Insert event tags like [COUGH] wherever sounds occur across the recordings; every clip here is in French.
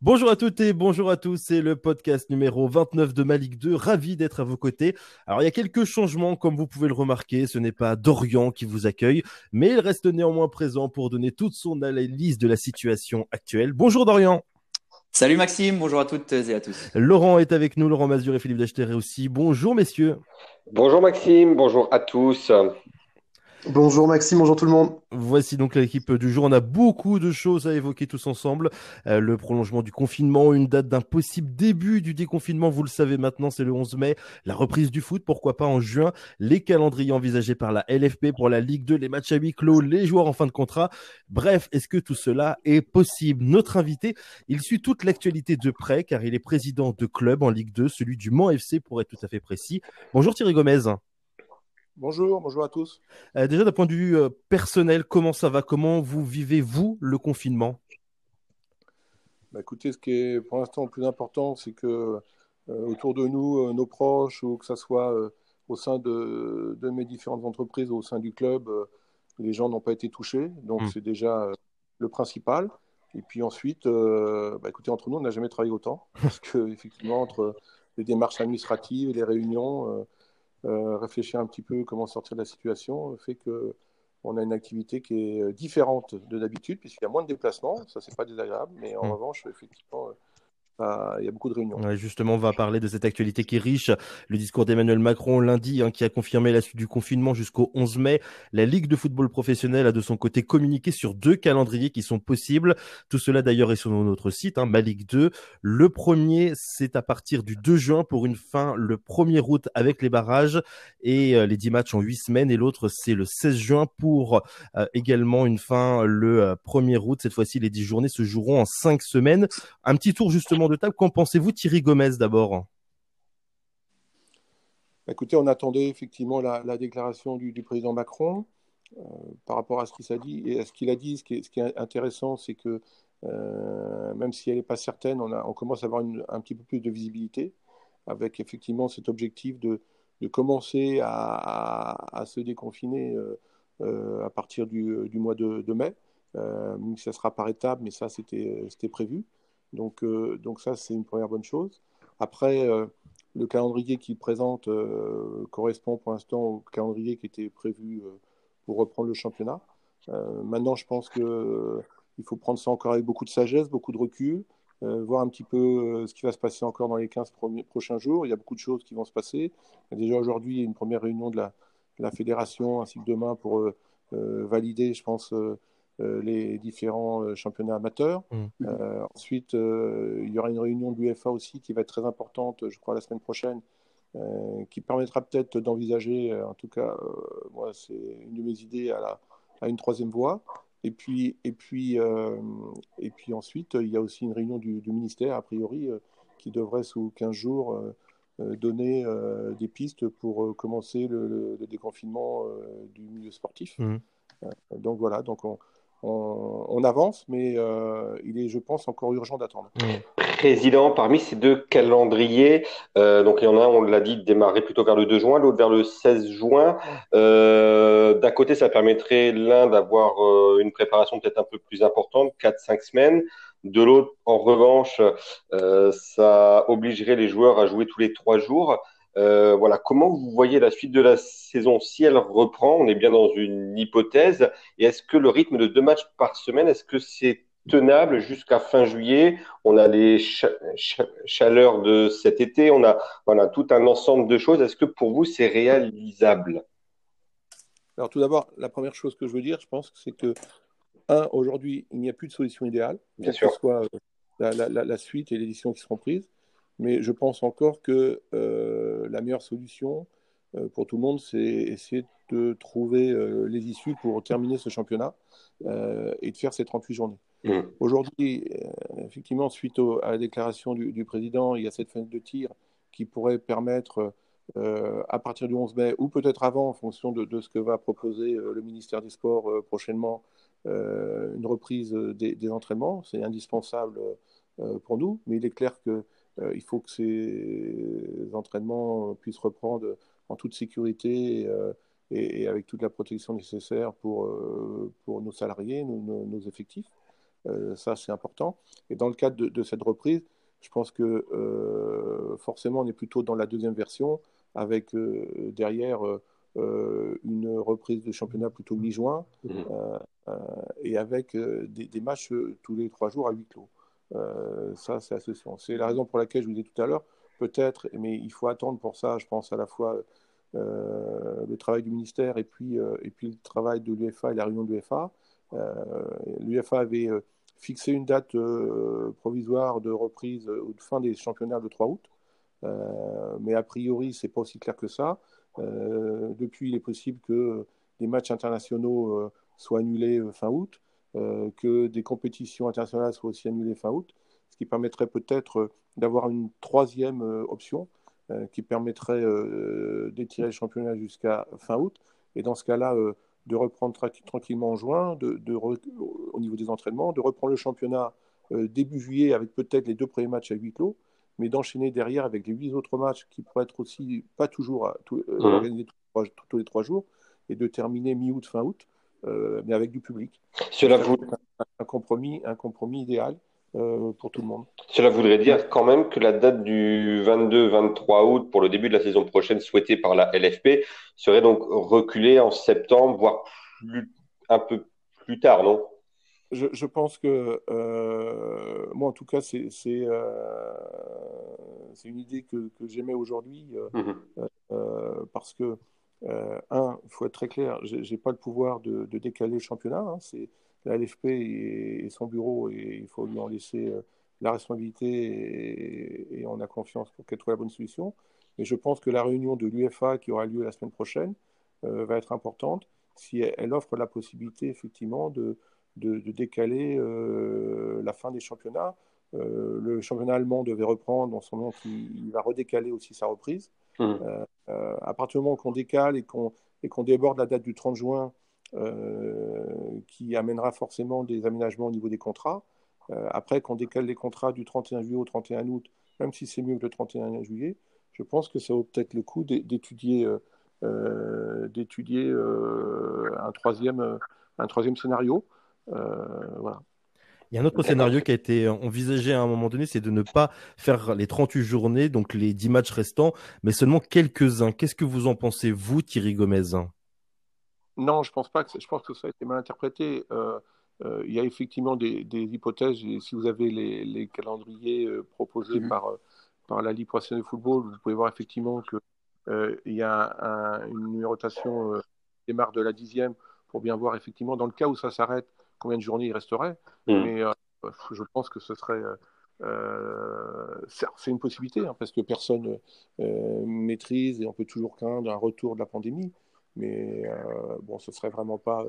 Bonjour à toutes et bonjour à tous, c'est le podcast numéro 29 de Malik 2, ravi d'être à vos côtés. Alors il y a quelques changements comme vous pouvez le remarquer, ce n'est pas Dorian qui vous accueille, mais il reste néanmoins présent pour donner toute son analyse de la situation actuelle. Bonjour Dorian Salut Maxime, bonjour à toutes et à tous. Laurent est avec nous, Laurent Mazur et Philippe Dacheteré aussi. Bonjour messieurs. Bonjour Maxime, bonjour à tous. Bonjour Maxime, bonjour tout le monde. Voici donc l'équipe du jour. On a beaucoup de choses à évoquer tous ensemble. Euh, le prolongement du confinement, une date d'un possible début du déconfinement, vous le savez maintenant, c'est le 11 mai. La reprise du foot, pourquoi pas en juin. Les calendriers envisagés par la LFP pour la Ligue 2, les matchs à huis clos, les joueurs en fin de contrat. Bref, est-ce que tout cela est possible? Notre invité, il suit toute l'actualité de près car il est président de club en Ligue 2, celui du Mans FC pour être tout à fait précis. Bonjour Thierry Gomez. Bonjour, bonjour à tous. Euh, déjà d'un point de vue euh, personnel, comment ça va? Comment vous vivez, vous, le confinement? Bah, Écoutez, ce qui est pour l'instant le plus important, c'est que euh, autour de nous, nos proches, ou que ce soit au sein de, mes différentes entreprises, ou au sein du club, les gens n'ont pas été touchés. Donc hmm. c'est déjà le principal. Et puis ensuite, bah, écoutez, entre nous, on n'a jamais travaillé autant. [LAUGHS] Parce qu'effectivement, entre les démarches administratives, les réunions, euh, réfléchir un petit peu comment sortir de la situation fait que on a une activité qui est euh, différente de d'habitude, puisqu'il y a moins de déplacements. Ça, c'est pas désagréable, mais en mmh. revanche, effectivement, il y a beaucoup de réunions. justement, on va parler de cette actualité qui est riche. Le discours d'Emmanuel Macron lundi, hein, qui a confirmé la suite du confinement jusqu'au 11 mai. La Ligue de football professionnel a de son côté communiqué sur deux calendriers qui sont possibles. Tout cela d'ailleurs est sur notre site, hein, ma Ligue 2. Le premier, c'est à partir du 2 juin pour une fin le 1er août avec les barrages et euh, les 10 matchs en 8 semaines. Et l'autre, c'est le 16 juin pour euh, également une fin le 1er euh, août. Cette fois-ci, les 10 journées se joueront en 5 semaines. Un petit tour justement de table. Qu'en pensez-vous, Thierry Gomez, d'abord? Écoutez, on attendait effectivement la, déclaration du, président Macron euh, par rapport à ce qu'il s'est dit. Et à ce qu'il a dit, ce qui est, intéressant, c'est que euh, même si elle n'est pas certaine, on, commence à avoir un petit peu plus de visibilité avec effectivement cet objectif de, commencer à, se déconfiner euh, à partir du, mois de, mai. ça sera par étapes, mais ça, c'était prévu. Donc, euh, donc ça, c'est une première bonne chose. Après, euh, le calendrier qu'il présente euh, correspond pour l'instant au calendrier qui était prévu pour reprendre le championnat. maintenant, je pense qu'il faut prendre ça encore avec beaucoup de sagesse, beaucoup de recul, voir un petit peu ce qui va se passer encore dans les 15 prochains jours. Il y a beaucoup de choses qui vont se passer. déjà aujourd'hui une première réunion de la, fédération ainsi que demain pour valider, je pense, les différents euh, championnats amateurs. Mmh. Euh, ensuite, il y aura une réunion de l'UFA aussi qui va être très importante, je crois, la semaine prochaine, qui permettra peut-être d'envisager, en tout cas, moi, c'est une de mes idées à, la, à une troisième voie. Et puis, et, puis, et puis ensuite, il y a aussi une réunion du, ministère, a priori, qui devrait, sous 15 jours, donner des pistes pour commencer le, déconfinement du milieu sportif. Mmh. donc voilà, donc on, on, avance, mais euh, il est, je pense, encore urgent d'attendre. Président, parmi ces deux calendriers, euh, donc il y en a un, on l'a dit, démarrer plutôt vers le 2 juin, l'autre vers le 16 juin. Euh, d'un côté, ça permettrait l'un d'avoir une préparation peut-être un peu plus importante, 4-5 semaines. De l'autre, en revanche, ça obligerait les joueurs à jouer tous les trois jours. Euh, voilà, comment vous voyez la suite de la saison si elle reprend? On est bien dans une hypothèse. Et est-ce que le rythme de deux matchs par semaine, est-ce que c'est tenable jusqu'à fin juillet? On a les chaleurs de cet été, on a voilà, tout un ensemble de choses. Est-ce que pour vous, c'est réalisable? Alors tout d'abord, la première chose que je veux dire, je pense, c'est que, un, aujourd'hui, il n'y a plus de solution idéale, bien sûr. que ce soit euh, la, la suite et les décisions qui seront prises. Mais je pense encore que euh, la meilleure solution euh, pour tout le monde, c'est essayer de trouver euh, les issues pour terminer ce championnat et de faire ces 38 journées. Mmh. Aujourd'hui, effectivement, suite à la déclaration du, président, il y a cette fenêtre de tir qui pourrait permettre, à partir du 11 mai, ou peut-être avant, en fonction de, ce que va proposer le ministère des Sports prochainement, une reprise des, des entraînements. C'est indispensable pour nous, mais il est clair que il faut que ces entraînements puissent reprendre en toute sécurité et, et, avec toute la protection nécessaire pour, pour nos salariés, nos, nos, effectifs. ça, c'est important. Et dans le cadre de, de cette reprise, je pense que forcément, on est plutôt dans la deuxième version, avec derrière une reprise de championnat plutôt mi-juin, mmh. et avec des, des, matchs tous les trois jours à huis clos. Euh, ça, c'est associant. C'est la raison pour laquelle je vous disais tout à l'heure, peut-être, mais il faut attendre pour ça, je pense, à la fois euh, le travail du ministère et puis, euh, et puis le travail de l'UFA et la réunion de l'UFA. L'UFA avait fixé une date provisoire de reprise ou de fin des championnats le 3 août, mais a priori, c'est pas aussi clair que ça. depuis, il est possible que des matchs internationaux soient annulés fin août. Euh, que des compétitions internationales soient aussi annulées fin août, ce qui permettrait peut-être euh, d'avoir une troisième euh, option qui permettrait d'étirer le championnat jusqu'à fin août. Et dans ce cas-là, de reprendre tranquillement en juin, de, au niveau des entraînements, de reprendre le championnat début juillet avec peut-être les deux premiers matchs à huis clos, mais d'enchaîner derrière avec les huit autres matchs qui pourraient être aussi pas toujours organisés tous les trois jours, et de terminer mi-août, fin août, mais avec du public. Cela vous... un, compromis, un compromis idéal euh, pour tout le monde. Cela voudrait dire quand même que la date du 22-23 août pour le début de la saison prochaine souhaitée par la LFP serait donc reculée en septembre, voire un peu plus tard, non? Je, pense que, euh, moi en tout cas, c'est euh, une idée que, que j'aimais aujourd'hui, mmh parce que euh, un, il faut être très clair, je n'ai pas le pouvoir de, décaler le championnat. Hein, c'est la LFP et, son bureau, et il faut lui en laisser euh, la responsabilité et, on a confiance pour qu'elle trouve la bonne solution. Mais je pense que la réunion de l'UFA qui aura lieu la semaine prochaine euh, va être importante si elle, offre la possibilité effectivement de, de, décaler la fin des championnats. le championnat allemand devait reprendre, en ce moment, il va redécaler aussi sa reprise. Mmh. Euh, euh, à partir du moment qu'on décale et qu'on déborde la date du 30 juin, euh, qui amènera forcément des aménagements au niveau des contrats, après qu'on décale les contrats du 31 juillet au 31 août, même si c'est mieux que le 31 juillet, je pense que ça vaut peut-être le coup d'étudier d'étudier un troisième un troisième scénario. voilà. Il y a un autre scénario qui a été envisagé à un moment donné, c'est de ne pas faire les 38 journées, donc les 10 matchs restants, mais seulement quelques-uns. Qu'est-ce que vous en pensez, vous, Thierry Gomez? Non, je pense pas que je pense que ça a été mal interprété. Euh, euh, il y a effectivement des, hypothèses. si vous avez les, calendriers euh, proposés mhm. par, par la Ligue professionnelle de football, vous pouvez voir effectivement qu'il y a une numérotation qui démarre de la dixième pour bien voir effectivement dans le cas où ça s'arrête combien de journées il resterait. Mm. Mais euh, je pense que ce serait. Euh, euh, c'est une possibilité hein, parce que personne maîtrise et on peut toujours craindre un retour de la pandémie. Mais bon, ce serait vraiment pas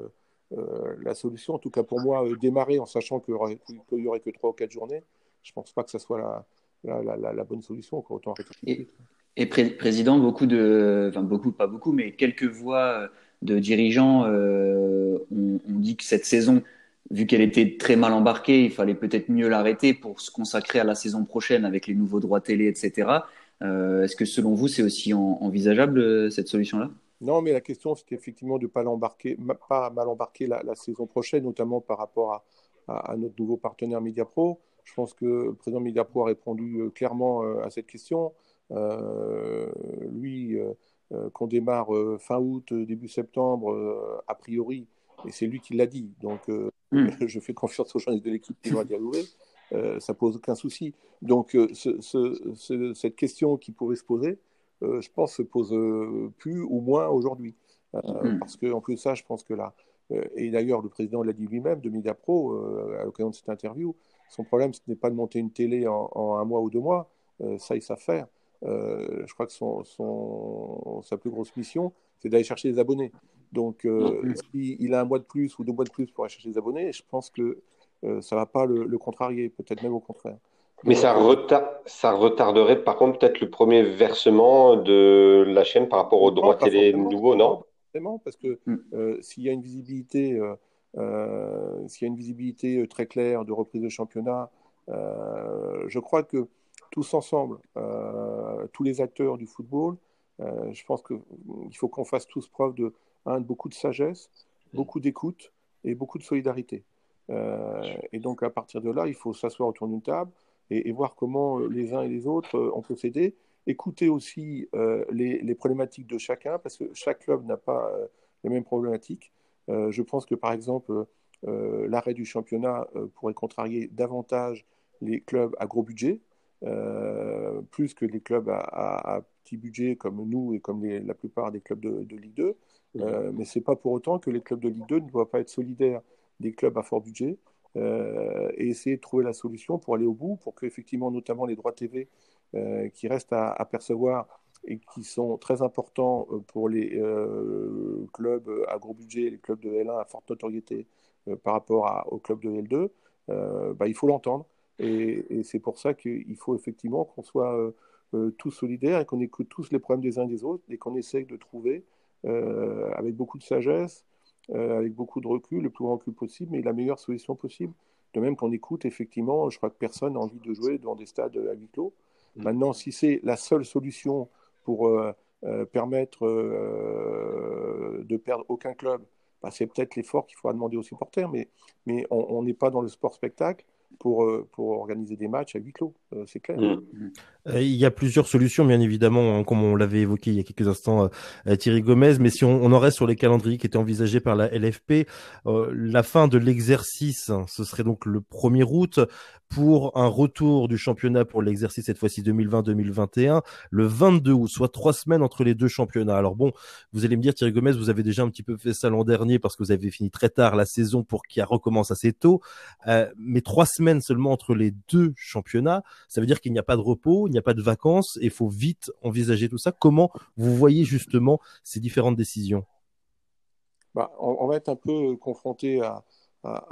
la solution. En tout cas, pour moi, démarrer en sachant qu'il n'y aurait, que trois ou quatre journées, je ne pense pas que ce soit la, la, la, bonne solution. Autant et, et président, beaucoup de, enfin beaucoup, pas beaucoup, mais quelques voix de dirigeants ont, ont, dit que cette saison vu qu'elle était très mal embarquée, il fallait peut-être mieux l'arrêter pour se consacrer à la saison prochaine avec les nouveaux droits télé, etc. Euh, est-ce que selon vous, c'est aussi envisageable euh, cette solution-là? Non, mais la question, c'est effectivement de ne pas, mal embarquer la, saison prochaine, notamment par rapport à, notre nouveau partenaire Mediapro. Je pense que le président Mediapro a répondu euh, clairement à cette question. lui, qu'on démarre fin août, début septembre, a priori, et c'est lui qui l'a dit. Donc, hmm. [LAUGHS] je fais confiance aux journalistes de l'équipe qui vont dialoguer. Euh, ça pose aucun souci. Donc, euh, cette question qui pouvait se poser, euh, je pense, se pose plus ou moins aujourd'hui. Hmm. Parce qu'en plus de ça, je pense que là, et d'ailleurs, le président l'a dit lui-même de Mediapro à l'occasion de cette interview, son problème, ce n'est pas de monter une télé en, un mois ou deux mois. ça, il savent faire. je crois que son, son, sa plus grosse mission, c'est d'aller chercher des abonnés. Donc, euh, s'il a un mois de plus ou deux mois de plus pour aller chercher des abonnés, je pense que euh, ça ne va pas le, contrarier, peut-être même au contraire. Mais ça, ça retarderait par contre peut-être le premier versement de la chaîne par rapport aux droits télé nouveaux, non? Forcément, parce que mm. euh, s'il y a une visibilité, s'il y a une visibilité très claire de reprise de championnat, je crois que tous ensemble, tous les acteurs du football, je pense qu'il faut qu'on fasse tous preuve de, de beaucoup de sagesse, beaucoup d'écoute et beaucoup de solidarité. et donc, à partir de là, il faut s'asseoir autour d'une table et, voir comment les uns et les autres ont procédé. Écouter aussi les, les, problématiques de chacun, parce que chaque club n'a pas les mêmes problématiques. je pense que, par exemple, euh, l'arrêt du championnat euh, pourrait contrarier davantage les clubs à gros budget, euh, plus que les clubs à, petit budget comme nous et comme la plupart des clubs de, Ligue 2. mais ce n'est pas pour autant que les clubs de Ligue 2 ne doivent pas être solidaires des clubs à fort budget et essayer de trouver la solution pour aller au bout, pour que effectivement, notamment les droits TV qui restent à, à, percevoir et qui sont très importants pour les clubs à gros budget, les clubs de L1 à forte notoriété, euh, par rapport au club de L2, euh, bah, il faut l'entendre. Et, c'est pour ça qu'il faut effectivement qu'on soit euh, tous solidaires et qu'on écoute tous les problèmes des uns et des autres et qu'on essaye de trouver, avec beaucoup de sagesse, avec beaucoup de recul, le plus grand recul possible, mais la meilleure solution possible. De même qu'on écoute, effectivement, je crois que personne n'a envie de jouer dans des stades à huis clos. Mm. Maintenant, si c'est la seule solution pour permettre de perdre aucun club bah, c'est peut-être l'effort qu'il faudra demander aux supporters, mais, mais on n'est pas dans le sport spectacle pour, euh, pour organiser des matchs à huis clos, euh, c'est clair. Mm. Euh, il y a plusieurs solutions, bien évidemment, hein, comme on l'avait évoqué il y a quelques instants, Thierry Gomez, mais si on, en reste sur les calendriers qui étaient envisagés par la LFP, la fin de l'exercice, hein, ce serait donc le 1er août, pour un retour du championnat pour l'exercice cette fois-ci 2020-2021 le 22 août, soit trois semaines entre les deux championnats. Alors bon, vous allez me dire Thierry Gomez, vous avez déjà un petit peu fait ça l'an dernier parce que vous avez fini très tard la saison pour qu'il recommence assez tôt, euh, mais trois semaines seulement entre les deux championnats, ça veut dire qu'il n'y a pas de repos, il n'y a pas de vacances et il faut vite envisager tout ça. Comment vous voyez justement ces différentes décisions? Bah, on, va être un peu confronté à,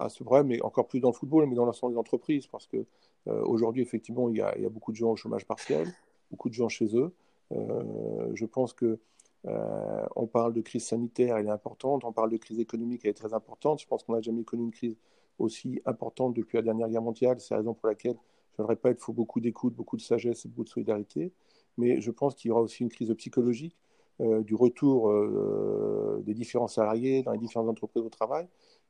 ce problème, mais encore plus dans le football, mais dans l'ensemble des entreprises, parce que euh, aujourd'hui, effectivement, il y, a, beaucoup de gens au chômage partiel, beaucoup de gens chez eux. Euh, je pense que euh, on parle de crise sanitaire, elle est importante. On parle de crise économique, elle est très importante. Je pense qu'on n'a jamais connu une crise aussi importante depuis la dernière guerre mondiale. C'est la raison pour laquelle, je le répète, il faut beaucoup d'écoute, beaucoup de sagesse beaucoup de solidarité. Mais je pense qu'il y aura aussi une crise psychologique du retour des différents salariés dans les différentes entreprises au travail.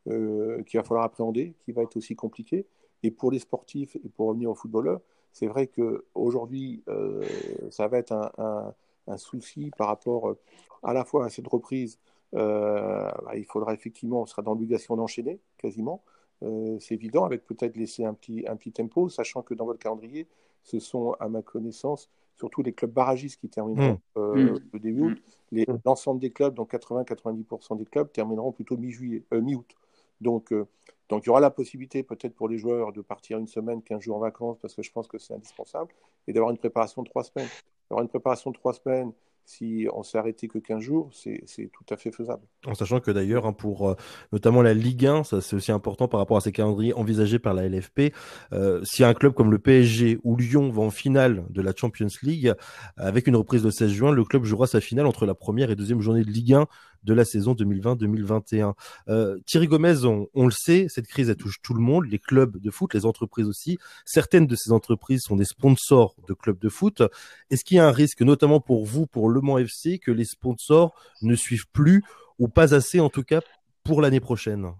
Euh, qu'il va falloir appréhender, qui va être aussi compliqué. Et pour les sportifs, et pour revenir aux footballeurs, c'est vrai qu'aujourd'hui, euh, ça va être un, souci par rapport euh, à la fois à cette reprise. Euh, bah, il faudra effectivement, on sera dans l'obligation d'enchaîner quasiment. C'est évident, avec peut-être laisser un petit, un petit tempo, sachant que dans votre calendrier, ce sont, à ma connaissance, surtout les clubs barragistes qui termineront mmh. Mmh. le début août. Mmh. L'ensemble des clubs, donc 80-90% des clubs, termineront plutôt mi-juillet, mi-août. Donc, euh, donc il y aura la possibilité peut-être pour les joueurs de partir une semaine, 15 jours en vacances, parce que je pense que c'est indispensable, et d'avoir une préparation de trois semaines. Avoir une préparation de trois semaines si on s'est arrêté que 15 jours, c'est tout à fait faisable. En sachant que d'ailleurs, hein, pour euh, notamment la Ligue 1, ça c'est aussi important par rapport à ces calendriers envisagés par la LFP, euh, si un club comme le PSG ou Lyon va en finale de la Champions League, avec une reprise le 16 juin, le club jouera sa finale entre la première et deuxième journée de Ligue 1 de la saison 2020-2021. Euh, Thierry Gomez, on, le sait, cette crise elle touche tout le monde, les clubs de foot, les entreprises aussi. Certaines de ces entreprises sont des sponsors de clubs de foot. Est-ce qu'il y a un risque, notamment pour vous, pour Le Mans FC, que les sponsors ne suivent plus ou pas assez, en tout cas, pour l'année prochaine?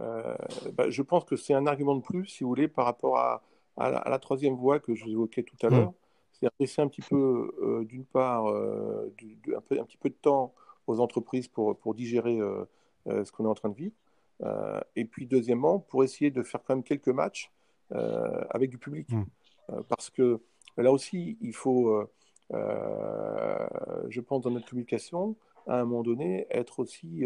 Euh, bah, je pense que c'est un argument de plus, si vous voulez, par rapport à, la, troisième voie que je vous évoquais tout à mmh. C'est-à-dire laisser un petit peu, euh, d'une part, euh, un, peu, un, petit peu de temps aux entreprises pour, pour digérer euh, ce qu'on est en train de vivre. et puis, deuxièmement, pour essayer de faire quand même quelques matchs avec du public. Mmh. parce que là aussi, il faut, je pense, dans notre communication, à un moment donné, être aussi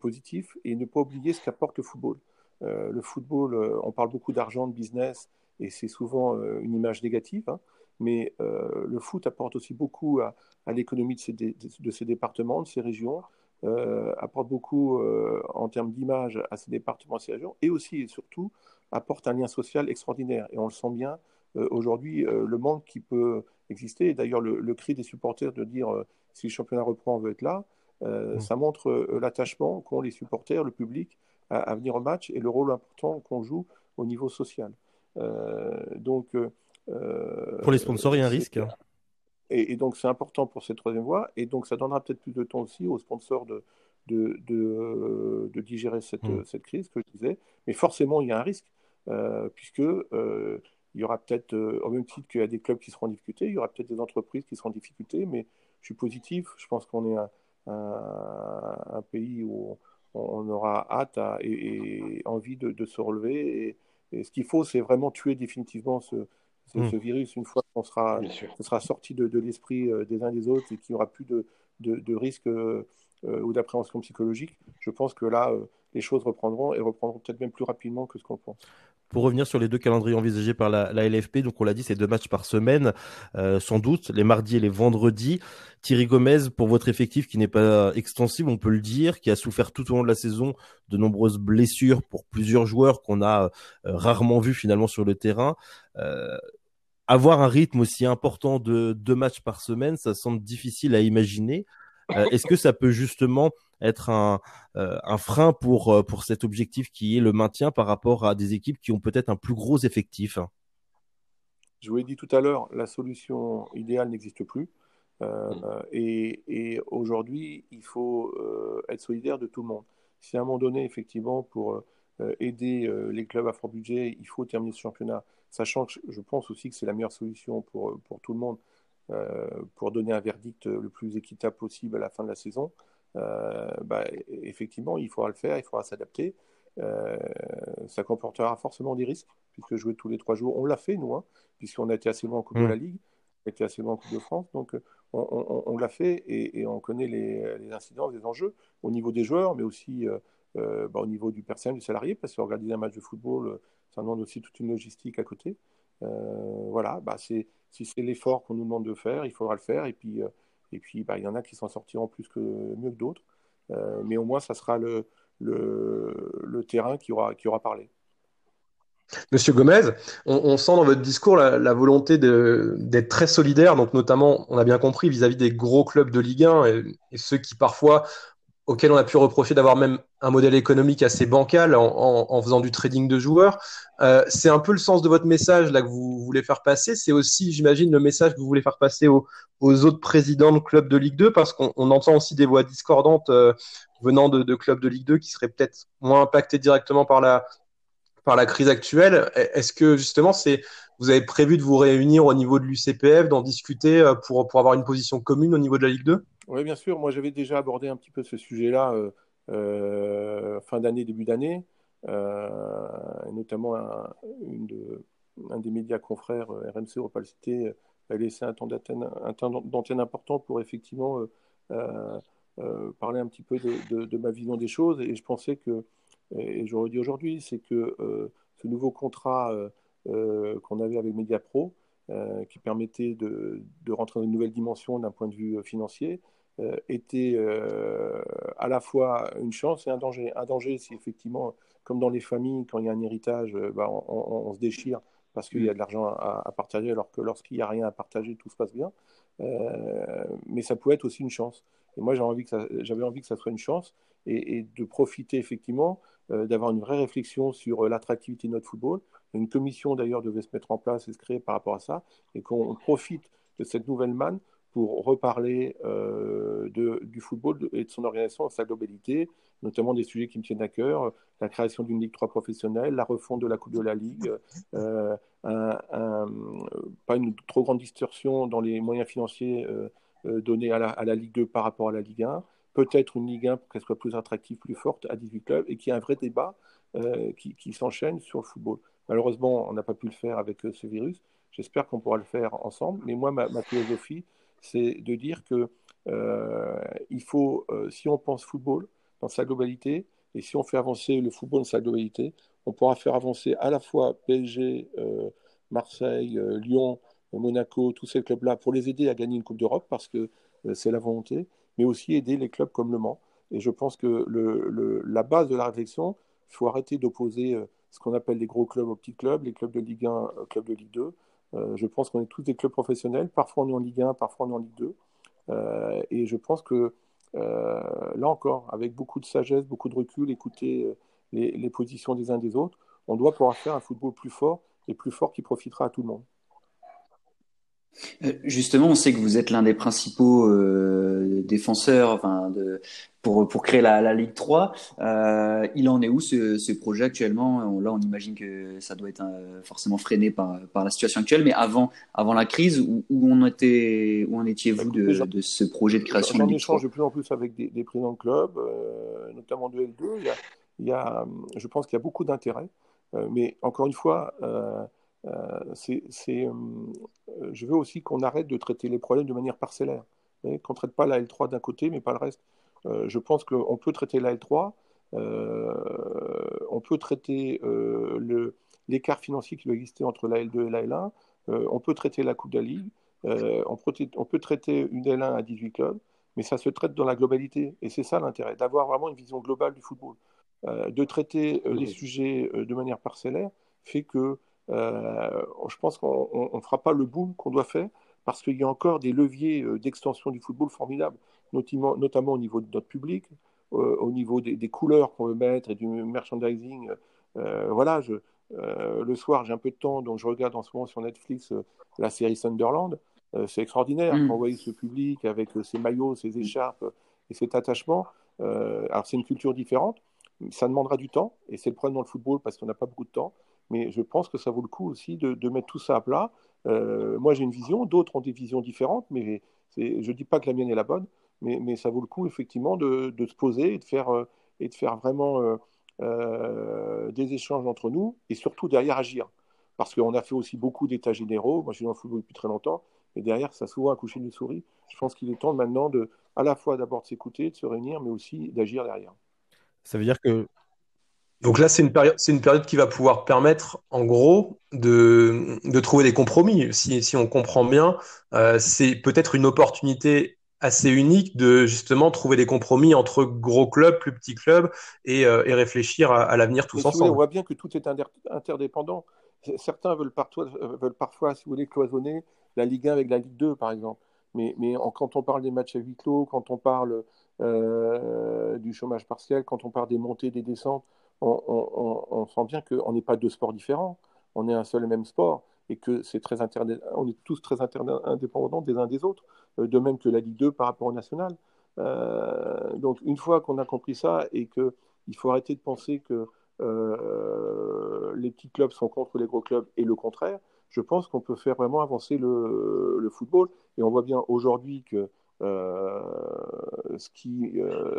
positif et ne pas oublier ce qu'apporte le football. le football, on parle beaucoup d'argent, de business, et c'est souvent une image négative. Hein mais euh, le foot apporte aussi beaucoup à, l'économie de ces, de, ces, départements, de ces régions, euh, apporte beaucoup euh, en termes d'image à ces départements, à ces régions, et aussi et surtout apporte un lien social extraordinaire. Et on le sent bien aujourd'hui, le manque qui peut exister, et d'ailleurs le, cri des supporters de dire si le championnat reprend, on veut être là, mmh. ça montre l'attachement qu'ont les supporters, le public, à, à, venir au match et le rôle important qu'on joue au niveau social. donc, Pour les sponsors, il y a un risque et, donc c'est important pour cette troisième voie, et donc ça donnera peut-être plus de temps aussi aux sponsors de, de, de, digérer cette, mm. cette, crise, que je disais. Mais forcément, il y a un risque, euh, puisque euh, il y aura peut-être, euh, au même titre qu'il y a des clubs qui seront en difficulté, il y aura peut-être des entreprises qui seront en difficulté, mais je suis positif. Je pense qu'on est un, un, pays où on, aura hâte et, envie de, se relever. Et, ce qu'il faut, c'est vraiment tuer définitivement ce, ce, mm. virus une fois qu'on sera, sera sorti de, l'esprit des uns des autres et qu'il n'y aura plus de, de, risques euh, ou d'appréhension psychologique, je pense que là, euh, les choses reprendront et reprendront peut-être même plus rapidement que ce qu'on pense. Pour revenir sur les deux calendriers envisagés par la, LFP, donc on l'a dit, c'est deux matchs par semaine, euh, sans doute, les mardis et les vendredis. Thierry Gomez, pour votre effectif qui n'est pas extensible, on peut le dire, qui a souffert tout au long de la saison de nombreuses blessures pour plusieurs joueurs qu'on a rarement vus finalement sur le terrain. avoir un rythme aussi important de deux matchs par semaine, ça semble difficile à imaginer. Euh, est-ce que ça peut justement être un, euh, un frein pour, euh, pour cet objectif qui est le maintien par rapport à des équipes qui ont peut-être un plus gros effectif Je vous l'ai dit tout à l'heure, la solution idéale n'existe plus. Mm. et, et aujourd'hui, il faut être solidaire de tout le monde. Si à un moment donné, effectivement, pour aider les clubs à fort budget, il faut terminer ce championnat, sachant que je pense aussi que c'est la meilleure solution pour, pour tout le monde, euh, pour donner un verdict le plus équitable possible à la fin de la saison, euh, bah, effectivement, il faudra le faire, il faudra s'adapter. Euh, ça comportera forcément des risques, puisque jouer tous les trois jours, on l'a fait, nous, hein, puisqu'on a été assez loin en Coupe de mm. la Ligue, on a été assez loin en Coupe de France, donc on, l'a fait et, on connaît les, les, incidences, les enjeux au niveau des joueurs, mais aussi bah, au niveau du personnel, du salarié, parce qu'organiser un match de football, ça demande aussi toute une logistique à côté. voilà, bah, si c'est l'effort qu'on nous demande de faire, il faudra le faire. Et puis, euh, et puis bah, il y en a qui s'en sortiront plus que mieux que d'autres. Euh, mais au moins, ça sera le, terrain qui aura, qui aura parlé. Monsieur Gomez, on, sent dans votre discours la, volonté d'être très solidaire, donc notamment, on a bien compris, vis-à-vis des gros clubs de Ligue 1 et, ceux qui parfois auquel on a pu reprocher d'avoir même un modèle économique assez bancal en, faisant du trading de joueurs. Euh, c'est un peu le sens de votre message là que vous voulez faire passer. C'est aussi, j'imagine, le message que vous voulez faire passer aux, autres présidents de clubs de Ligue 2, parce qu'on entend aussi des voix discordantes euh, venant de, clubs de Ligue 2 qui seraient peut-être moins impactés directement par la par la crise actuelle. Est-ce que justement, c'est vous avez prévu de vous réunir au niveau de l'UCPF, d'en discuter euh, pour, pour avoir une position commune au niveau de la Ligue 2 oui, bien sûr. Moi, j'avais déjà abordé un petit peu ce sujet-là euh, euh, fin d'année, début d'année, notamment un, des médias confrères RMC, on va pas le citer, a laissé un temps d'antenne important pour effectivement parler un petit peu de, ma vision des choses. Et je pensais que, et je redis aujourd'hui, c'est que ce nouveau contrat qu'on avait avec Mediapro, qui permettait de, rentrer dans une nouvelle dimension d'un point de vue financier, euh, était euh, à la fois une chance et un danger. Un danger, c'est effectivement, comme dans les familles, quand il y a un héritage, euh, bah, on, se déchire parce qu'il y a de l'argent à, partager, alors que lorsqu'il n'y a rien à partager, tout se passe bien. mais ça peut être aussi une chance. Et moi, j'avais envie que ça soit une chance et, de profiter effectivement d'avoir une vraie réflexion sur l'attractivité de notre football. Une commission d'ailleurs devait se mettre en place et se créer par rapport à ça, et qu'on profite de cette nouvelle manne pour reparler euh, du football et de son organisation dans sa globalité, notamment des sujets qui me tiennent à cœur, la création d'une Ligue 3 professionnelle, la refonte de la Coupe de la Ligue, euh, pas une trop grande distorsion dans les moyens financiers euh, donnés à la, Ligue 2 par rapport à la Ligue 1, peut-être une Ligue 1 pour qu'elle soit plus attractive, plus forte à 18 clubs, et qu'il y ait un vrai débat qui, qui s'enchaîne sur le football. Malheureusement, on n'a pas pu le faire avec ce virus. J'espère qu'on pourra le faire ensemble. Mais moi, ma, philosophie, c'est de dire que euh, il faut, euh, si on pense football dans sa globalité, et si on fait avancer le football dans sa globalité, on pourra faire avancer à la fois PSG, euh, Marseille, Lyon, Monaco, tous ces clubs-là, pour les aider à gagner une Coupe d'Europe, parce que c'est la volonté, mais aussi aider les clubs comme Le Mans. Et je pense que la base de la réflexion, il faut arrêter d'opposer ce qu'on appelle les gros clubs aux petits clubs, les clubs de Ligue 1, clubs de Ligue 2. Euh, je pense qu'on est tous des clubs professionnels. Parfois on est en Ligue 1, parfois on est en Ligue 2. Euh, et je pense que euh, là encore, avec beaucoup de sagesse, beaucoup de recul, écouter les, positions des uns des autres, on doit pouvoir faire un football plus fort et plus fort qui profitera à tout le monde. Euh, justement, on sait que vous êtes l'un des principaux euh, défenseurs enfin, de, pour, pour créer la, la Ligue 3. Euh, il en est où ce, ce projet actuellement? Là, on imagine que ça doit être euh, forcément freiné par, par la situation actuelle, mais avant, avant la crise, où, où on était, où en étiez-vous de, de, ce projet de création de Ligue 3 échange de plus en plus avec des, des présidents de clubs, notamment de L2. Il y a, il y a, je pense qu'il y a beaucoup d'intérêt, mais encore une fois, euh, c'est, euh, je veux aussi qu'on arrête de traiter les problèmes de manière parcellaire. Qu'on ne traite pas la L3 d'un côté, mais pas le reste. Euh, je pense qu'on peut traiter la L3, on peut traiter le, l'écart financier qui doit exister entre la L2 et la L1, on peut traiter la Coupe de la Ligue, on, peut, on peut traiter une L1 à 18 clubs, mais ça se traite dans la globalité. Et c'est ça l'intérêt, d'avoir vraiment une vision globale du football. de traiter les sujets de manière parcellaire fait que je pense qu'on ne fera pas le boom qu'on doit faire parce qu'il y a encore des leviers euh, d'extension du football formidables, notamment, notamment au niveau de notre public, euh, au niveau des, des couleurs qu'on veut mettre et du merchandising. voilà, je, le soir, j'ai un peu de temps, donc je regarde en ce moment sur Netflix la série Sunderland. c'est extraordinaire mm. voit ce public avec ses maillots, ses écharpes et cet attachement. alors, c'est une culture différente. Ça demandera du temps, et c'est le problème dans le football parce qu'on n'a pas beaucoup de temps mais je pense que ça vaut le coup aussi de, mettre tout ça à plat. Euh, moi, j'ai une vision, d'autres ont des visions différentes, mais je ne dis pas que la mienne est la bonne, mais, ça vaut le coup, effectivement, de, se poser et de faire, euh, et de faire vraiment euh, des échanges entre nous, et surtout derrière agir. Parce qu'on a fait aussi beaucoup d'états généraux, moi je suis dans le football depuis très longtemps, et derrière, ça a souvent accouché d'une souris. Je pense qu'il est temps maintenant de, à la fois d'abord de s'écouter, de se réunir, mais aussi d'agir derrière. Ça veut dire que donc là, c'est une période, c'est une période qui va pouvoir permettre, en gros, de, de trouver des compromis. Si, si on comprend bien, euh, c'est peut-être une opportunité assez unique de justement trouver des compromis entre gros clubs, plus petits clubs, et, euh, et réfléchir à, à l'avenir tous ensemble. on voit bien que tout est interdépendant. Certains veulent parfois, veulent parfois, si vous voulez, cloisonner la Ligue 1 avec la Ligue 2, par exemple. Mais, mais en, quand on parle des matchs à huis clos, quand on parle euh, du chômage partiel, quand on parle des montées, des descentes, on, sent bien qu'on n'est pas deux sports différents, on est un seul et même sport et que c'est très on est tous très indépendants des uns des autres, euh, de même que la Ligue 2 par rapport au national. Euh, donc une fois qu'on a compris ça et qu'il faut arrêter de penser que euh, les petits clubs sont contre les gros clubs et le contraire, je pense qu'on peut faire vraiment avancer le, football. Et on voit bien aujourd'hui que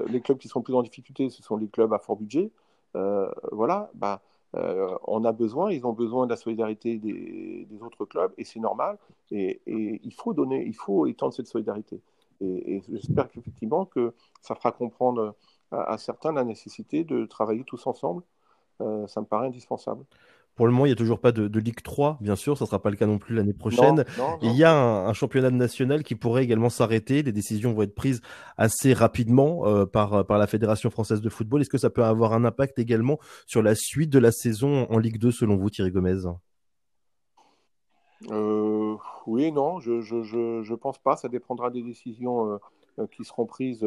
les clubs qui sont plus en difficulté, ce sont les clubs à fort budget. Euh, voilà, bah, euh, on a besoin, ils ont besoin de la solidarité des, autres clubs, et c'est normal. Et, il faut donner, il faut étendre cette solidarité. Et, j'espère qu'effectivement que ça fera comprendre à, certains la nécessité de travailler tous ensemble. Euh, ça me paraît indispensable. Pour le moment, il n'y a toujours pas de, de, Ligue 3, bien sûr. Ça ne sera pas le cas non plus l'année prochaine. Il y a un, un, championnat national qui pourrait également s'arrêter. Les décisions vont être prises assez rapidement euh, par, par la Fédération française de football. Est-ce que ça peut avoir un impact également sur la suite de la saison en Ligue 2, selon vous, Thierry Gomez? Euh, Oui, non, je ne je, je, je, pense pas. Ça dépendra des décisions euh, qui seront prises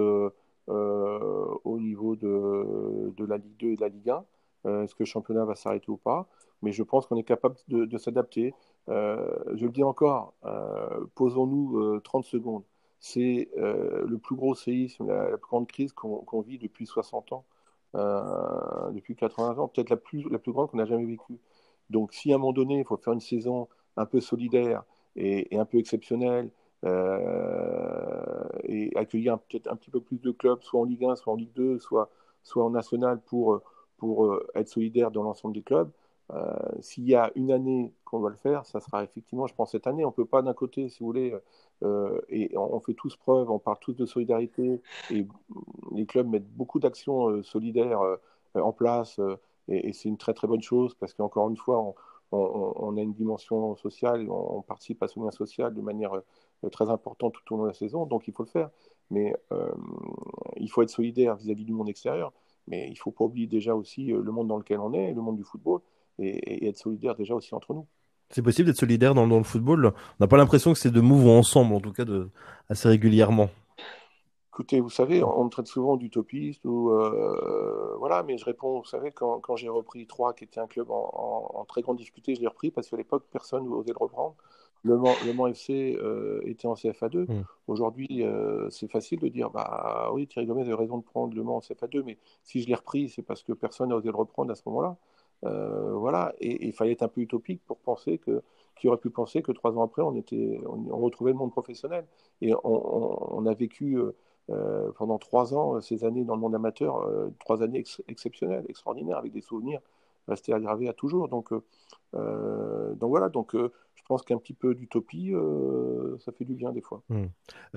au niveau de, de, la Ligue 2 et de la Ligue 1. Est-ce que le championnat va s'arrêter ou pas? Mais je pense qu'on est capable de, s'adapter. Euh, je le dis encore, euh, posons-nous 30 euh, secondes. C'est le plus gros séisme, la, plus grande crise qu'on qu vit depuis 60 ans, depuis 80 ans, peut-être la plus, la plus grande qu'on a jamais vécue. Donc si à un moment donné, il faut faire une saison un peu solidaire et, un peu exceptionnelle, et accueillir peut-être un petit peu plus de clubs, soit en Ligue 1, soit en Ligue 2, soit, soit en national pour, pour être solidaire dans l'ensemble des clubs, s'il y a une année qu'on va le faire, ça sera effectivement, je pense, cette année. On ne peut pas d'un côté, si vous voulez, euh, et on, fait tous preuve, on parle tous de solidarité, et les clubs mettent beaucoup d'actions euh, solidaires en place, et, c'est une très très bonne chose, parce qu'encore une fois, on, a une dimension sociale, on, participe à ce lien social de manière très importante tout au long de la saison, donc il faut le faire. Mais il faut être solidaire vis-à-vis -vis du monde extérieur, mais il ne faut pas oublier déjà aussi le monde dans lequel on est, le monde du football et, être solidaire déjà aussi entre nous. C'est possible d'être solidaire dans, dans, le football On n'a pas l'impression que ces deux mots vont ensemble, en tout cas de, assez régulièrement. Écoutez, vous savez, on me traite souvent d'utopiste, ou euh, voilà, mais je réponds, vous savez, quand, quand j'ai repris Troyes, qui était un club en, en, en, très grande difficulté, je l'ai repris parce qu'à l'époque, personne n'osait le reprendre. le Mans, le Mans FC euh, était en CFA2. Mm. Aujourd'hui, euh, c'est facile de dire bah oui, Thierry Gomez avait raison de prendre le Mans en CFA2, mais si je l'ai repris, c'est parce que personne n'a osé le reprendre à ce moment-là. Euh, voilà, et il fallait être un peu utopique pour penser que, qui aurait pu penser que trois ans après, on était, on, retrouvait le monde professionnel. Et on, a vécu pendant trois ans ces années dans le monde amateur, trois années exceptionnelles, extraordinaires, avec des souvenirs restés aggravés à toujours. Donc, donc voilà, donc pense qu'un petit peu d'utopie, euh, ça fait du bien des fois. Hmm.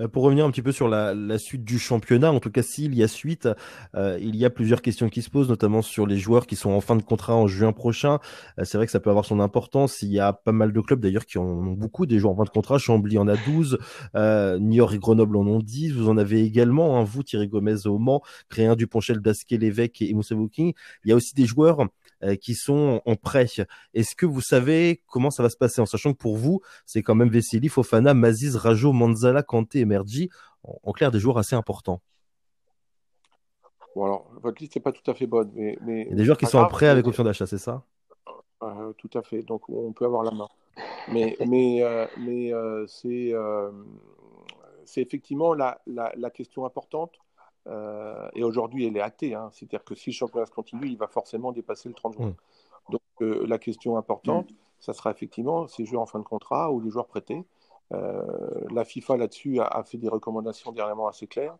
Euh, pour revenir un petit peu sur la, suite du championnat, en tout cas s'il y a suite, euh, il y a plusieurs questions qui se posent, notamment sur les joueurs qui sont en fin de contrat en juin prochain. c'est vrai que ça peut avoir son importance. Il y a pas mal de clubs d'ailleurs qui en ont beaucoup, des joueurs en fin de contrat. Chambly en a 12, Niort et Grenoble en ont 10. Vous en avez également, hein, vous Thierry Gomez au Mans, Créin, Duponchel, Dasquet, Lévesque et Moussa Booking. Il y a aussi des joueurs qui sont en prêt. Est-ce que vous savez comment ça va se passer? En sachant que pour vous, c'est quand même Veseli, Fofana, Maziz, Rajo, Manzala, Kanté et Mergi, en, clair des joueurs assez importants. Bon alors, votre liste n'est pas tout à fait bonne, mais, Il y a des joueurs qui sont en prêt avec option d'achat, c'est ça? Euh, Tout à fait, donc on peut avoir la main. Mais, [LAUGHS] mais, euh, mais euh, c'est, c'est effectivement la, la, question importante. Et aujourd'hui, elle est hâtée. Hein. C'est-à-dire que si le championnat se continue, il va forcément dépasser le 30 juin. Mmh. Donc la question importante, ça sera effectivement ces joueurs en fin de contrat ou les joueurs prêtés. Euh, la FIFA là-dessus a, fait des recommandations dernièrement assez claires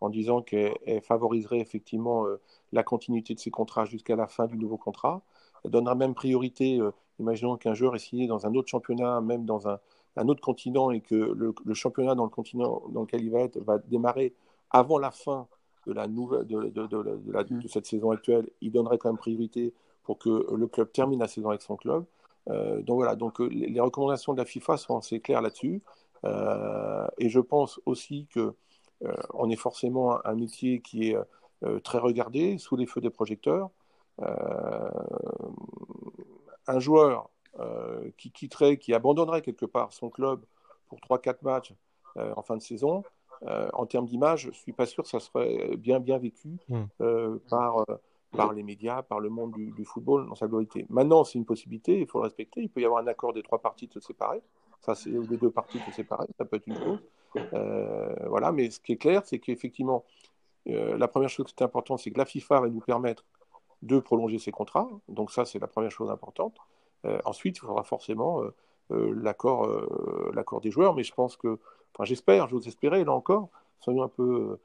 en disant qu'elle favoriserait effectivement euh, la continuité de ces contrats jusqu'à la fin du nouveau contrat. Elle donnera même priorité, euh, imaginons qu'un joueur est signé dans un autre championnat, même dans un, autre continent, et que le, championnat dans le continent dans lequel il va être va démarrer avant la fin de, la nouvelle, de, de cette saison actuelle, il donnerait quand même priorité pour que le club termine la saison avec son club. Euh, donc voilà, donc euh, les, recommandations de la FIFA sont assez claires là-dessus. Euh, et je pense aussi que on est forcément un, métier qui est très regardé, sous les feux des projecteurs. un joueur qui quitterait, qui abandonnerait quelque part son club pour 3-4 matchs en fin de saison, en termes d'image, je ne suis pas sûr que ça serait bien, bien vécu mmh. par, par les médias, par le monde du, football dans sa globalité. Maintenant, c'est une possibilité, il faut le respecter. Il peut y avoir un accord des trois parties de se séparer. Ça, c'est des deux parties de se séparer, ça peut être une chose. Euh, voilà, mais ce qui est clair, c'est qu'effectivement, euh, la première chose qui est importante, c'est que la FIFA va nous permettre de prolonger ses contrats. Donc ça, c'est la première chose importante. Euh, ensuite, il faudra forcément l'accord, l'accord des joueurs, mais je pense que, enfin, j'espère, j'ose espérer, là encore, soyons un peu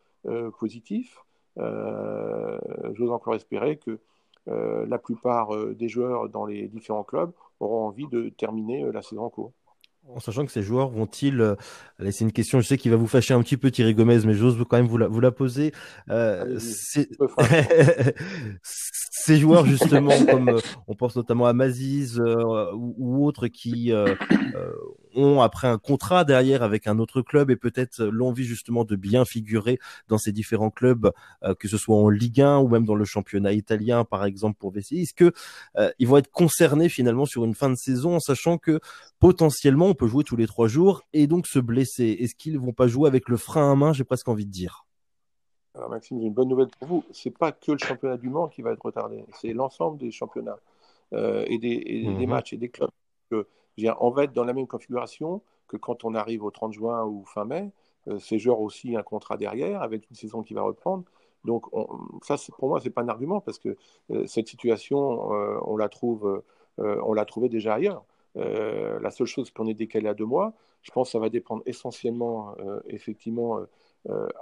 positifs. Euh, j'ose encore espérer que euh, la plupart euh, des joueurs dans les différents clubs auront envie de terminer la saison en cours. En sachant que ces joueurs vont-ils, allez, c'est une question, je sais qu'il va vous fâcher un petit peu Thierry Gomez, mais j'ose quand même vous la, vous la poser. [LAUGHS] ces joueurs [LAUGHS] justement, comme on pense notamment à Maziz ou, ou, autres qui ont après un contrat derrière avec un autre club et peut-être l'envie justement de bien figurer dans ces différents clubs, euh, que ce soit en Ligue 1 ou même dans le championnat italien par exemple pour VCI. Est-ce que euh, ils vont être concernés finalement sur une fin de saison en sachant que potentiellement on peut jouer tous les trois jours et donc se blesser? Est-ce qu'ils vont pas jouer avec le frein à main J'ai presque envie de dire? Alors Maxime, j'ai une bonne nouvelle pour vous. C'est pas que le championnat du Mans qui va être retardé, c'est l'ensemble des championnats euh, et, des, des, mhm. matchs et des clubs on va être dans la même configuration que quand on arrive au 30 juin ou fin mai. Euh, c'est genre aussi un contrat derrière avec une saison qui va reprendre. Donc ça, pour moi, c'est pas un argument parce que euh, cette situation, euh, on la trouve, on l'a trouvée déjà ailleurs. la seule chose qu'on est décalé à deux mois, je pense que ça va dépendre essentiellement, effectivement,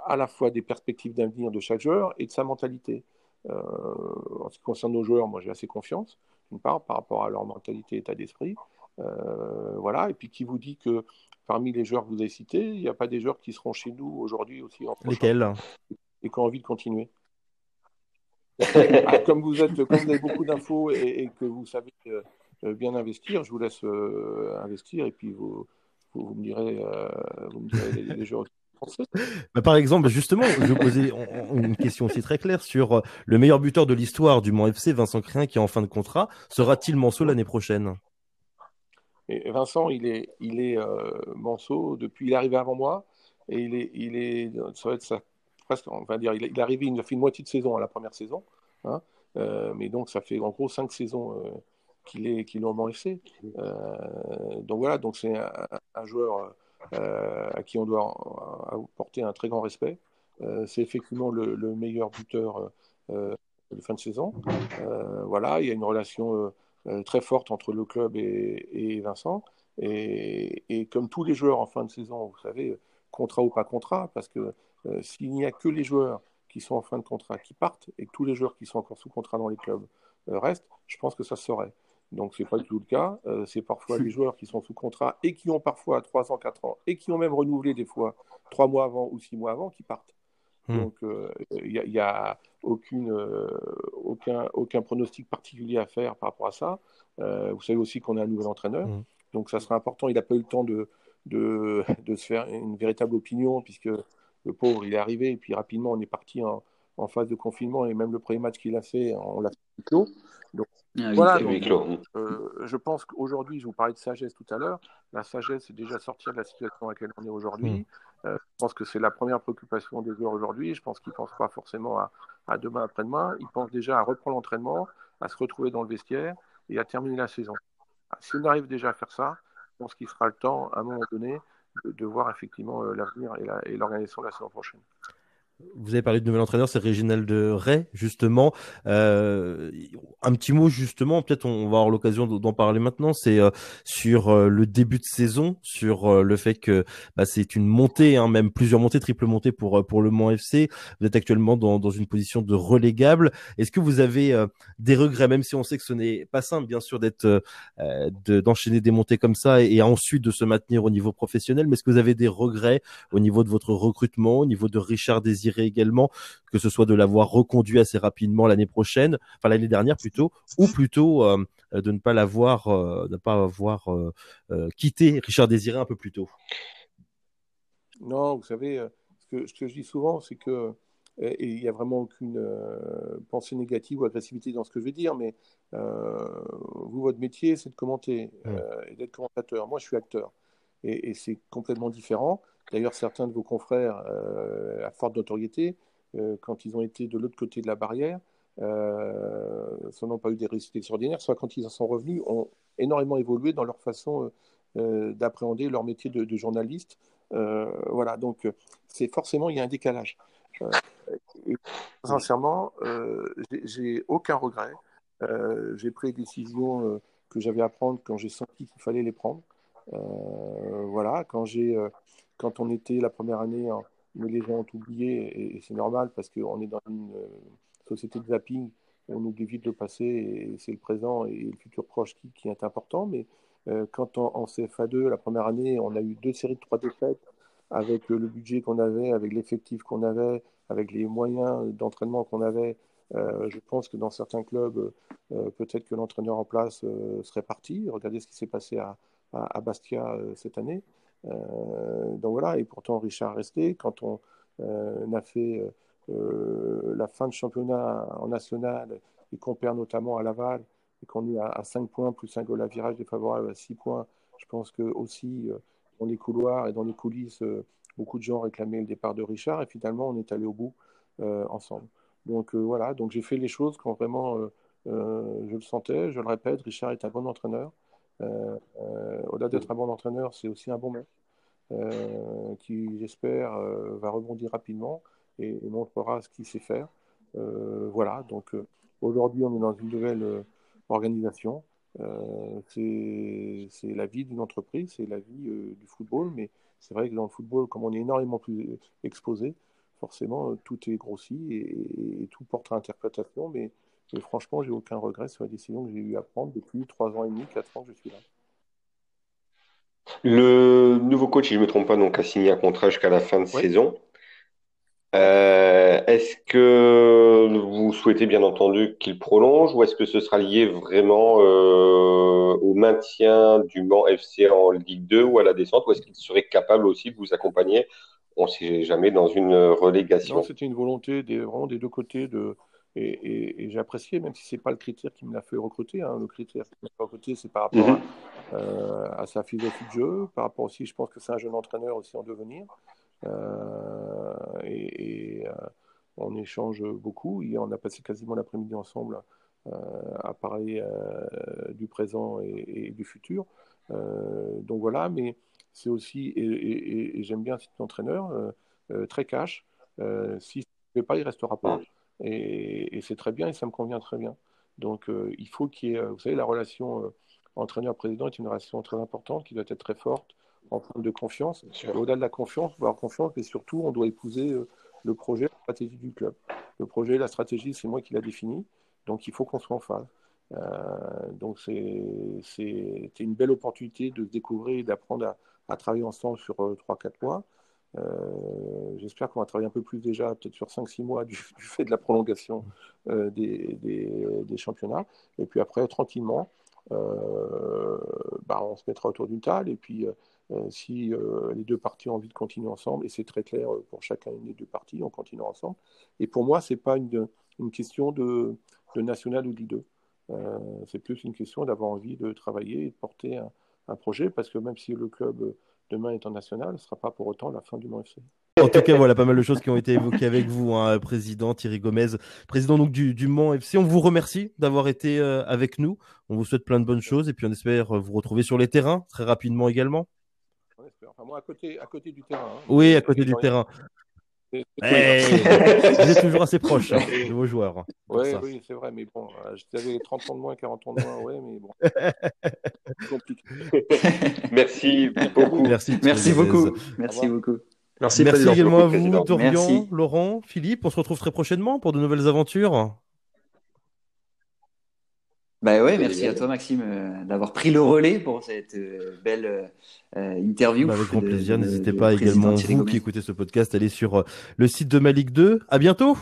à la fois des perspectives d'avenir de chaque joueur et de sa mentalité. en ce qui concerne nos joueurs, moi j'ai assez confiance, d'une part, par rapport à leur mentalité et état d'esprit. Euh, voilà, et puis qui vous dit que parmi les joueurs que vous avez cités, il n'y a pas des joueurs qui seront chez nous aujourd'hui aussi en Lesquels? Et qui ont envie de continuer. Ah, [LAUGHS] comme, vous êtes, comme vous avez beaucoup d'infos et, que vous savez euh, bien investir, je vous laisse euh, investir et puis vous, vous, me direz, vous me direz les, les joueurs [LAUGHS] bah, par exemple, justement, je poser une question aussi très claire sur le meilleur buteur de l'histoire du Mans FC, Vincent Crien, qui est en fin de contrat. Sera-t-il Manceau l'année prochaine? Vincent, il est, il est euh, depuis, il est arrivé avant moi, et il est, il est, ça va être ça, presque, on va dire, il est, arrivé, il a fait une moitié de saison à la première saison, hein, euh, mais donc ça fait en gros cinq saisons qu'il l'ont au FC. donc voilà, donc c'est un, joueur à qui on doit apporter un très grand respect. c'est effectivement le, meilleur buteur de fin de saison. voilà, il y a une relation très forte entre le club et, Vincent. Et, comme tous les joueurs en fin de saison, vous savez, contrat ou pas contrat, parce que s'il n'y a que les joueurs qui sont en fin de contrat qui partent et que tous les joueurs qui sont encore sous contrat dans les clubs euh, restent, je pense que ça se saurait. Donc, ce n'est pas du tout le cas. Euh, c'est parfois [LAUGHS] les joueurs qui sont sous contrat et qui ont parfois 3 ans, 4 ans et qui ont même renouvelé des fois 3 mois avant ou 6 mois avant qui partent. Hmm. Donc, il euh, n'y a, aucune, aucun, aucun pronostic particulier à faire par rapport à ça. vous savez aussi qu'on a un nouvel entraîneur. Hmm. Donc, ça sera important. Il n'a pas eu le temps de, de, [LAUGHS] de, se faire une véritable opinion puisque le pauvre, il est arrivé, et puis rapidement, on est parti en, phase de confinement, et même le premier match qu'il a fait, on l'a clos. Donc, ah voilà, euh, je pense qu'aujourd'hui, je vous parlais de sagesse tout à l'heure, la sagesse, c'est déjà sortir de la situation dans laquelle on est aujourd'hui. Mm. Euh, je pense que c'est la première préoccupation des joueurs aujourd'hui. Je pense qu'ils ne pensent pas forcément à, à demain, après-demain. Ils pensent déjà à reprendre l'entraînement, à se retrouver dans le vestiaire et à terminer la saison. Si on arrive déjà à faire ça, je pense qu'il sera le temps, à un moment donné, de, voir effectivement euh, l'avenir et l'organisation de la saison prochaine. Vous avez parlé de nouvel entraîneur, c'est Réginald Ray, justement. Euh, un petit mot, justement, peut-être on va avoir l'occasion d'en parler maintenant, c'est euh, sur euh, le début de saison, sur euh, le fait que bah, c'est une montée, hein, même plusieurs montées, triple montée pour, pour le Mans FC. Vous êtes actuellement dans, dans une position de relégable. Est-ce que vous avez des regrets, même si on sait que ce n'est pas simple, bien sûr, d'être d'enchaîner des montées comme ça et, et, ensuite de se maintenir au niveau professionnel, mais est-ce que vous avez des regrets au niveau de votre recrutement, au niveau de Richard Désir également que ce soit de l'avoir reconduit assez rapidement l'année prochaine, enfin l'année dernière plutôt, ou plutôt euh, de ne pas l'avoir, euh, ne pas avoir euh, quitté Richard Désiré un peu plus tôt. Non, vous savez, ce que, je dis souvent, c'est que et il n'y a vraiment aucune pensée négative ou agressivité dans ce que je vais dire, mais vous, votre métier, c'est de commenter et d'être commentateur. Moi, je suis acteur. Et, et c'est complètement différent. D'ailleurs, certains de vos confrères euh, à forte notoriété, euh, quand ils ont été de l'autre côté de la barrière, euh, n'ont pas eu des réussites extraordinaires, soit quand ils en sont revenus, ont énormément évolué dans leur façon d'appréhender leur métier de, journaliste. voilà, donc c'est forcément, il y a un décalage. sincèrement, j'ai aucun regret. j'ai pris les décisions que j'avais à prendre quand j'ai senti qu'il fallait les prendre. voilà, quand j'ai quand on était la première année, hein, les gens ont oublié, et, c'est normal parce qu'on est dans une euh, société de zapping, on oublie vite le passé, et c'est le présent et le futur proche qui, est important. Mais euh, quand en, CFA2, la première année, on a eu deux séries de trois défaites avec euh, le budget qu'on avait, avec l'effectif qu'on avait, avec les moyens d'entraînement qu'on avait, je pense que dans certains clubs, peut-être que l'entraîneur en place serait parti. Regardez ce qui s'est passé à Bastia cette année. Euh, donc voilà, et pourtant Richard resté. Quand on euh, a fait euh, la fin de championnat en national et qu'on perd notamment à Laval et qu'on est à, 5 points plus un goal à virage défavorable à 6 points, je pense que aussi dans les couloirs et dans les coulisses, beaucoup de gens réclamaient le départ de Richard et finalement on est allé au bout ensemble. Donc voilà, donc j'ai fait les choses quand vraiment je le sentais. Je le répète, Richard est un bon entraîneur. Euh, euh, au-delà d'être un bon entraîneur, c'est aussi un bon mec euh, qui, j'espère, va rebondir rapidement et, montrera ce qu'il sait faire. voilà, donc aujourd'hui, on est dans une nouvelle organisation. c'est la vie d'une entreprise, c'est la vie du football, mais c'est vrai que dans le football, comme on est énormément plus exposé, forcément, tout est grossi et, tout porte à interprétation, mais et franchement, j'ai aucun regret sur la décision que j'ai eu à prendre depuis trois ans et demi, quatre ans que je suis là. Le nouveau coach, si je ne me trompe pas, donc a signé un contrat jusqu'à la fin de saison. Euh, est-ce que vous souhaitez bien entendu qu'il prolonge ou est-ce que ce sera lié vraiment euh, au maintien du Mans FC en Ligue 2 ou à la descente ou est-ce qu'il serait capable aussi de vous accompagner, on ne sait jamais, dans une relégation C'était une volonté des, vraiment des deux côtés de, et, j'ai apprécié, même si ce n'est pas le critère qui me l'a fait recruter. Hein. Le critère qui m'a fait recruter, c'est par rapport mhm. euh, à, sa philosophie de jeu, par rapport aussi, je pense que c'est un jeune entraîneur aussi en devenir. Euh, et, euh, on échange beaucoup. Et on a passé quasiment l'après-midi ensemble à parler du présent et, du futur. donc voilà, mais c'est aussi, et, j'aime bien cet entraîneur, très cash. S'il ne fait pas, il ne restera pas. Et, c'est très bien et ça me convient très bien. Donc il faut qu'il y ait, vous savez, la relation entraîneur-président est une relation très importante qui doit être très forte en forme de confiance. Au-delà de la confiance, avoir confiance, mais surtout, on doit épouser euh, le projet, la stratégie du club. Le projet, la stratégie, c'est moi qui l'a défini, donc il faut qu'on soit en phase. Euh, donc c'est une belle opportunité de se découvrir et d'apprendre à, travailler ensemble sur 3-4 euh. J'espère qu'on va travailler un peu plus déjà, peut-être sur 5-6 mois [LAUGHS] du, fait de la prolongation des, des, championnats. Et puis après, tranquillement, bah, on se mettra autour d'une table et puis euh, si euh, les deux parties ont envie de continuer ensemble, et c'est très clair euh, pour chacun des deux parties, on continue ensemble. Et pour moi, ce n'est pas une, une, question de, de, national ou de c'est plus une question d'avoir envie de travailler et de porter un, un, projet, parce que même si le club demain est en national, ce ne sera pas pour autant la fin du Mont FC. En tout cas, voilà pas mal de choses qui ont été évoquées avec vous, hein, président Thierry Gomez, président donc du, du Mans FC. On vous remercie d'avoir été avec nous. On vous souhaite plein de bonnes choses et puis on espère vous retrouver sur les terrains très rapidement également moi, à côté, à côté du terrain. Hein. Oui, à côté du terrain. Eh, [LAUGHS] vous êtes toujours assez proche hein, de vos joueurs. Oui, oui, c'est vrai, mais bon, euh, j'avais 30 ans de moins, 40 ans de moins, ouais, mais bon. [LAUGHS] compliqué. [LAUGHS] Merci beaucoup. Merci, Merci beaucoup. Merci beaucoup. Merci, Merci également à vous, Dorian, Laurent, Philippe. On se retrouve très prochainement pour de nouvelles aventures. Bah ouais, merci à toi Maxime euh, d'avoir pris le relais pour cette euh, belle euh, interview. Bah, avec grand plaisir. N'hésitez pas également vous qui écoutez ce podcast, allez sur le site de Malik 2. À bientôt.